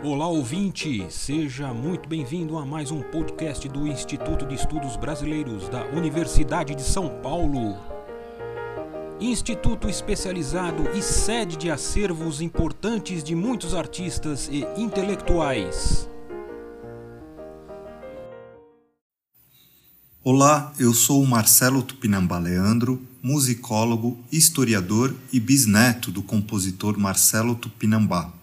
Olá ouvinte, seja muito bem-vindo a mais um podcast do Instituto de Estudos Brasileiros da Universidade de São Paulo. Instituto especializado e sede de acervos importantes de muitos artistas e intelectuais. Olá, eu sou o Marcelo Tupinambá Leandro, musicólogo, historiador e bisneto do compositor Marcelo Tupinambá.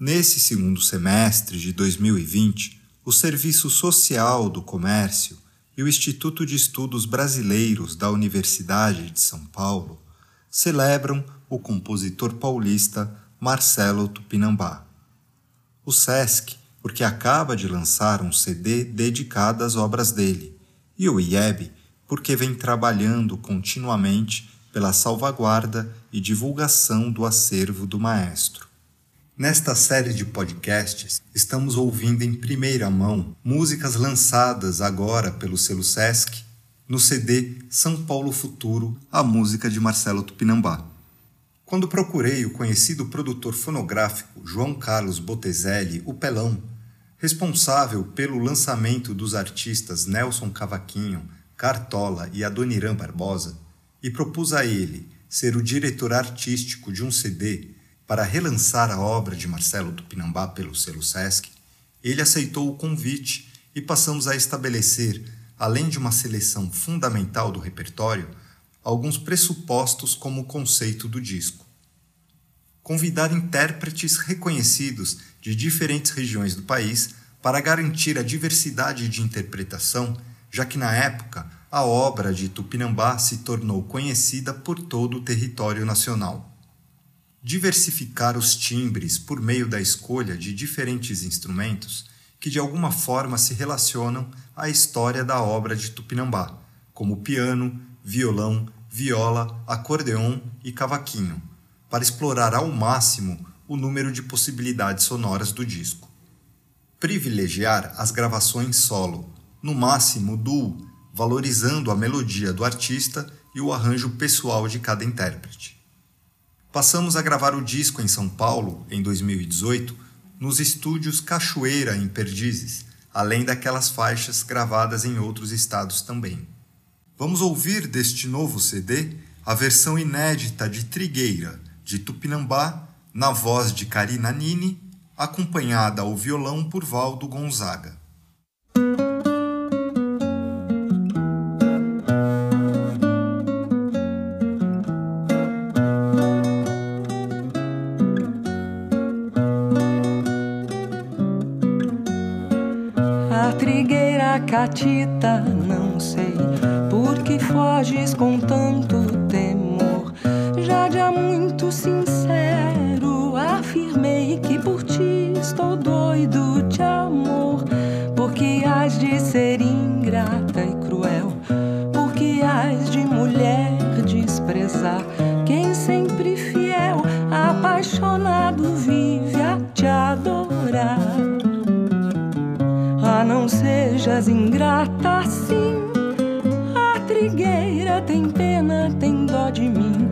Nesse segundo semestre de 2020, o Serviço Social do Comércio e o Instituto de Estudos Brasileiros da Universidade de São Paulo celebram o compositor paulista Marcelo Tupinambá. O SESC, porque acaba de lançar um CD dedicado às obras dele, e o IEB, porque vem trabalhando continuamente pela salvaguarda e divulgação do acervo do maestro. Nesta série de podcasts, estamos ouvindo em primeira mão músicas lançadas agora pelo selo Sesc no CD São Paulo Futuro, a música de Marcelo Tupinambá. Quando procurei o conhecido produtor fonográfico João Carlos Botezelli, o Pelão, responsável pelo lançamento dos artistas Nelson Cavaquinho, Cartola e Adoniran Barbosa, e propus a ele ser o diretor artístico de um CD para relançar a obra de Marcelo Tupinambá pelo selo Sesc, ele aceitou o convite e passamos a estabelecer, além de uma seleção fundamental do repertório, alguns pressupostos como conceito do disco. Convidar intérpretes reconhecidos de diferentes regiões do país para garantir a diversidade de interpretação, já que na época a obra de Tupinambá se tornou conhecida por todo o território nacional diversificar os timbres por meio da escolha de diferentes instrumentos que de alguma forma se relacionam à história da obra de Tupinambá, como piano, violão, viola, acordeon e cavaquinho, para explorar ao máximo o número de possibilidades sonoras do disco. Privilegiar as gravações solo, no máximo duo, valorizando a melodia do artista e o arranjo pessoal de cada intérprete. Passamos a gravar o disco em São Paulo, em 2018, nos estúdios Cachoeira, em Perdizes, além daquelas faixas gravadas em outros estados também. Vamos ouvir deste novo CD a versão inédita de Trigueira, de Tupinambá, na voz de Karina Nini, acompanhada ao violão por Valdo Gonzaga. Catita, não sei por que foges com tanto temor. Já de há muito sincero afirmei que por ti estou doido de amor, porque has de ser ingrata e cruel, porque has de mulher desprezar? Quem sempre fiel, apaixonado vive a te adorar não sejas ingrata assim. A trigueira tem pena, tem dó de mim.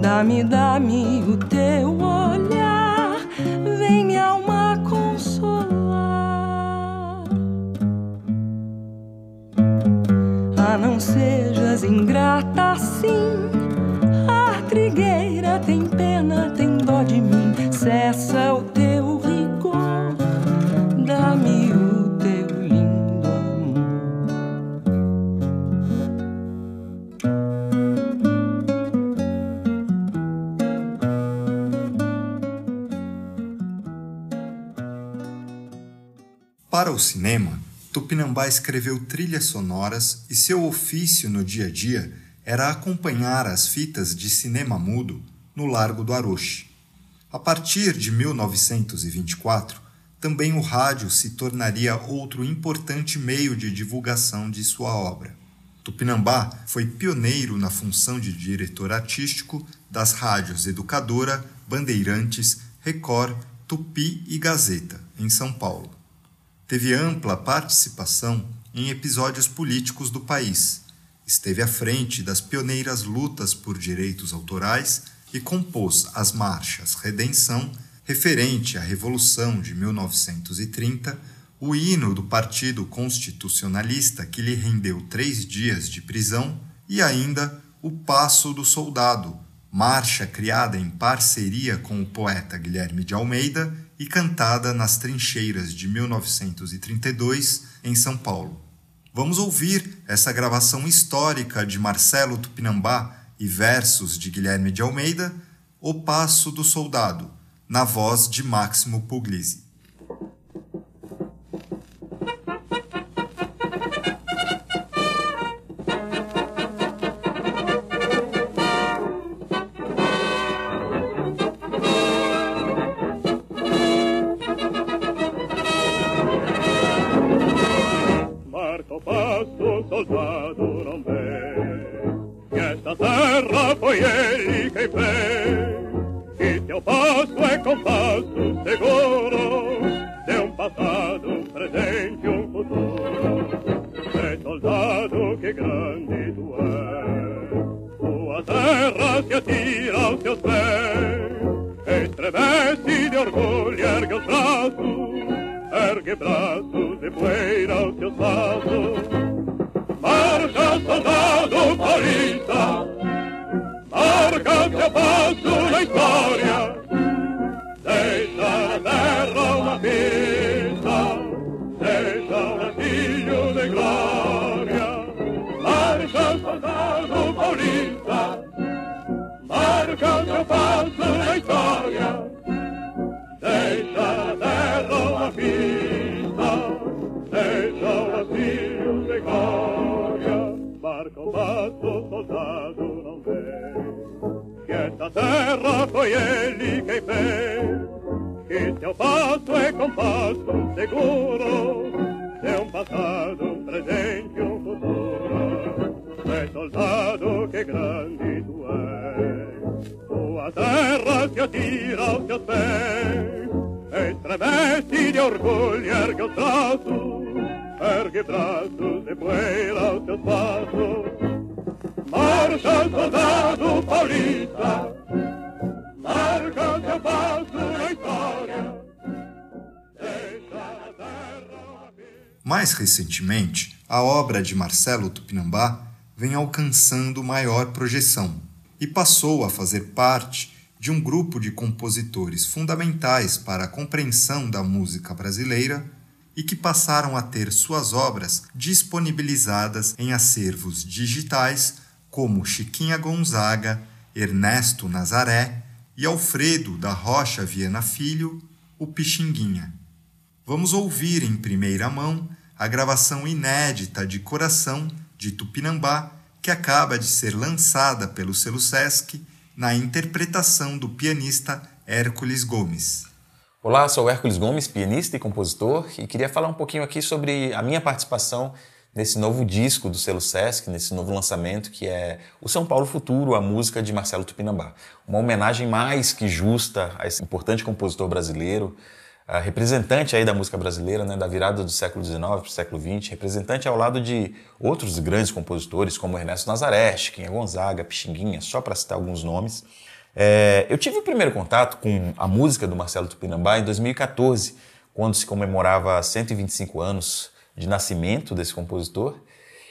Dá-me, dá-me o teu olhar, vem minha alma consolar. Ah, não sejas ingrata assim. A trigueira tem pena, tem dó de mim. Cessa o Para o cinema, Tupinambá escreveu trilhas sonoras e seu ofício no dia a dia era acompanhar as fitas de cinema mudo no Largo do Aroche. A partir de 1924, também o rádio se tornaria outro importante meio de divulgação de sua obra. Tupinambá foi pioneiro na função de diretor artístico das rádios Educadora, Bandeirantes, Record, Tupi e Gazeta, em São Paulo teve ampla participação em episódios políticos do país, esteve à frente das pioneiras lutas por direitos autorais e compôs as marchas Redenção, referente à Revolução de 1930, o hino do Partido Constitucionalista que lhe rendeu três dias de prisão e ainda o Passo do Soldado, marcha criada em parceria com o poeta Guilherme de Almeida e cantada nas trincheiras de 1932 em São Paulo. Vamos ouvir essa gravação histórica de Marcelo Tupinambá e versos de Guilherme de Almeida, O Passo do Soldado, na voz de Máximo Puglisi. seguros de um passado, un presente, um futuro. Sé soldado que grande tu és, tua terra se atira aos teus pés, estremece de orgulho, ergue os braços, ergue braços de poeira aos teus passos. pinta, deja un anillo de gloria. Marcha pasado paulista, marca otro paso en la historia. Deja la terra pinta, deja un anillo de gloria. Marca un paso soldato non vede, che sta terra poi è lì che fece. que teu é passo é compasso seguro de um passado, um presente, um futuro. Tu és soldado, que grande tu és, tua terra se atira aos teus pés, estremece de orgulho, ergue os braços, ergue braços e poeira aos teus passos. Marcha, soldado paulista, mais recentemente, a obra de Marcelo Tupinambá vem alcançando maior projeção e passou a fazer parte de um grupo de compositores fundamentais para a compreensão da música brasileira e que passaram a ter suas obras disponibilizadas em acervos digitais como Chiquinha Gonzaga, Ernesto Nazaré e Alfredo da Rocha Viana Filho, o Pixinguinha. Vamos ouvir em primeira mão a gravação inédita de Coração de Tupinambá, que acaba de ser lançada pelo selo Sesc na interpretação do pianista Hércules Gomes. Olá, sou Hércules Gomes, pianista e compositor, e queria falar um pouquinho aqui sobre a minha participação nesse novo disco do selo Sesc, nesse novo lançamento que é o São Paulo Futuro, a música de Marcelo Tupinambá. Uma homenagem mais que justa a esse importante compositor brasileiro, representante aí da música brasileira, né, da virada do século XIX para o século XX, representante ao lado de outros grandes compositores como Ernesto Nazaré, Chiquinha Gonzaga, Pixinguinha, só para citar alguns nomes. É, eu tive o primeiro contato com a música do Marcelo Tupinambá em 2014, quando se comemorava 125 anos de nascimento desse compositor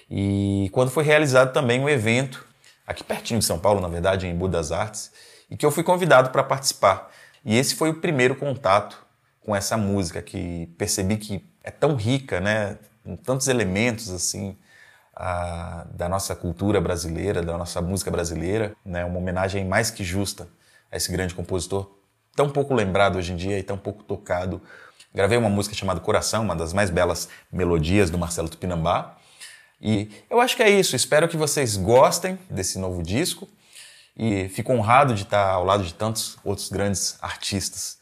e quando foi realizado também um evento aqui pertinho de São Paulo, na verdade, em Budas Artes, e que eu fui convidado para participar. E esse foi o primeiro contato com essa música que percebi que é tão rica, né, com tantos elementos assim a, da nossa cultura brasileira, da nossa música brasileira, né, uma homenagem mais que justa a esse grande compositor tão pouco lembrado hoje em dia e tão pouco tocado. Gravei uma música chamada Coração, uma das mais belas melodias do Marcelo Tupinambá. E eu acho que é isso. Espero que vocês gostem desse novo disco e fico honrado de estar ao lado de tantos outros grandes artistas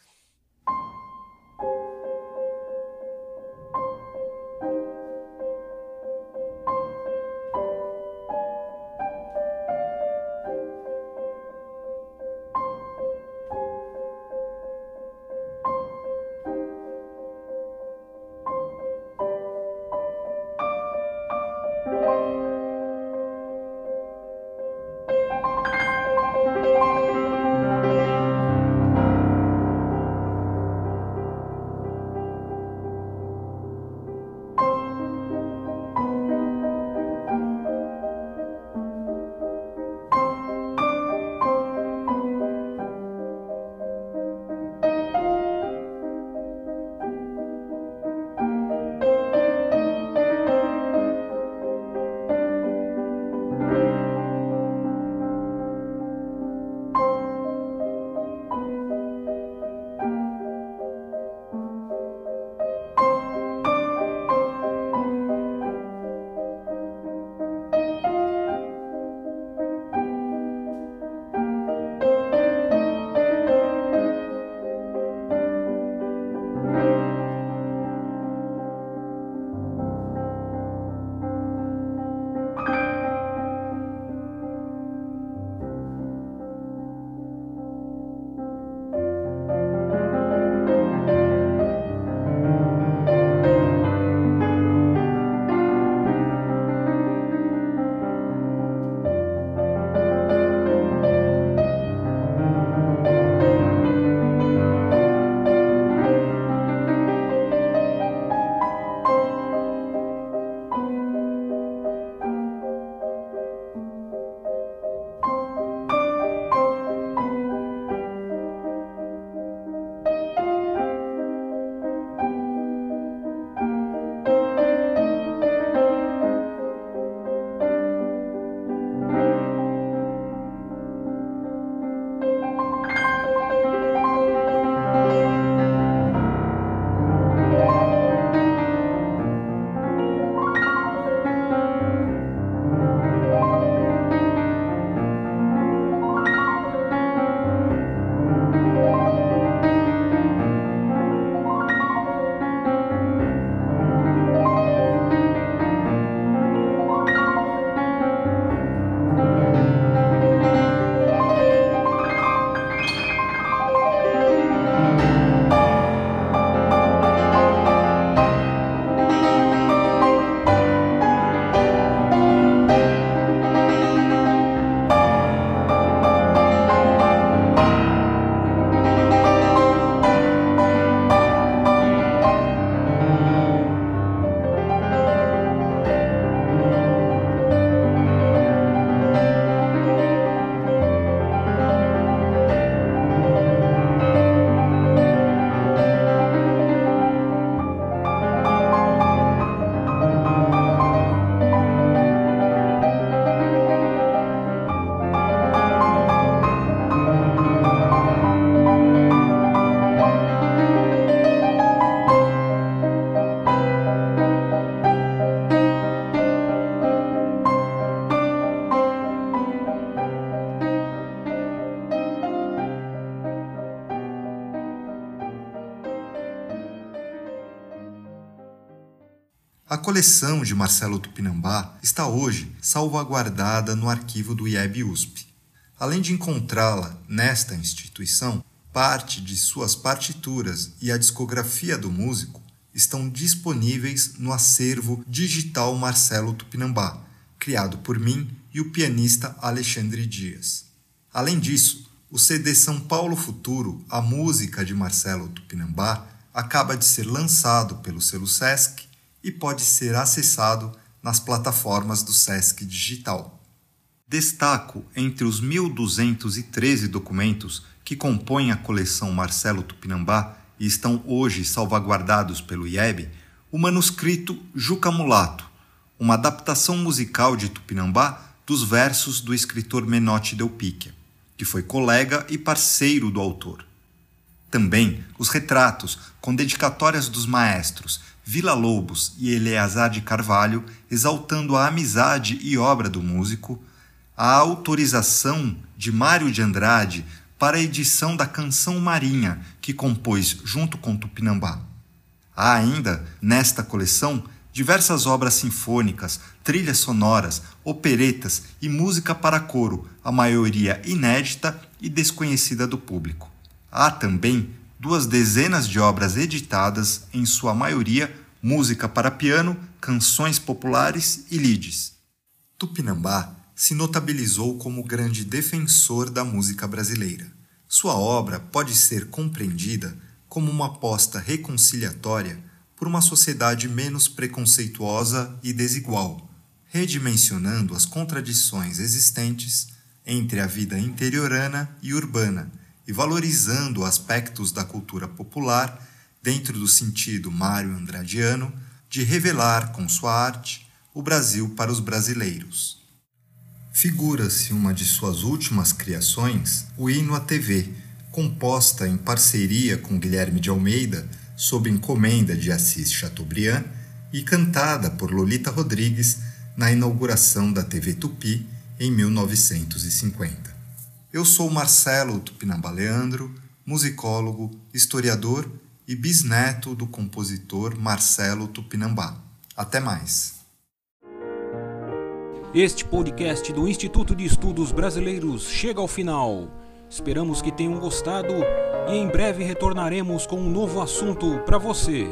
coleção de Marcelo Tupinambá está hoje salvaguardada no arquivo do IEB USP. Além de encontrá-la nesta instituição, parte de suas partituras e a discografia do músico estão disponíveis no acervo digital Marcelo Tupinambá, criado por mim e o pianista Alexandre Dias. Além disso, o CD São Paulo Futuro, a música de Marcelo Tupinambá, acaba de ser lançado pelo selo Sesc e pode ser acessado nas plataformas do Sesc Digital. Destaco entre os 1.213 documentos que compõem a coleção Marcelo Tupinambá e estão hoje salvaguardados pelo IEB o manuscrito Juca Mulato, uma adaptação musical de Tupinambá dos versos do escritor Menotti Del Picchia, que foi colega e parceiro do autor. Também os retratos com dedicatórias dos maestros Vila Lobos e Eleazar de Carvalho, exaltando a amizade e obra do músico, a autorização de Mário de Andrade para a edição da Canção Marinha, que compôs junto com Tupinambá. Há ainda, nesta coleção, diversas obras sinfônicas, trilhas sonoras, operetas e música para coro, a maioria inédita e desconhecida do público. Há também duas dezenas de obras editadas, em sua maioria música para piano, canções populares e lides. Tupinambá se notabilizou como grande defensor da música brasileira. Sua obra pode ser compreendida como uma aposta reconciliatória por uma sociedade menos preconceituosa e desigual, redimensionando as contradições existentes entre a vida interiorana e urbana e valorizando aspectos da cultura popular dentro do sentido Mário Andradiano de revelar com sua arte o Brasil para os brasileiros. Figura-se uma de suas últimas criações, o Hino à TV, composta em parceria com Guilherme de Almeida, sob encomenda de Assis Chateaubriand e cantada por Lolita Rodrigues na inauguração da TV Tupi em 1950. Eu sou Marcelo Tupinambá Leandro, musicólogo, historiador e bisneto do compositor Marcelo Tupinambá. Até mais. Este podcast do Instituto de Estudos Brasileiros chega ao final. Esperamos que tenham gostado e em breve retornaremos com um novo assunto para você.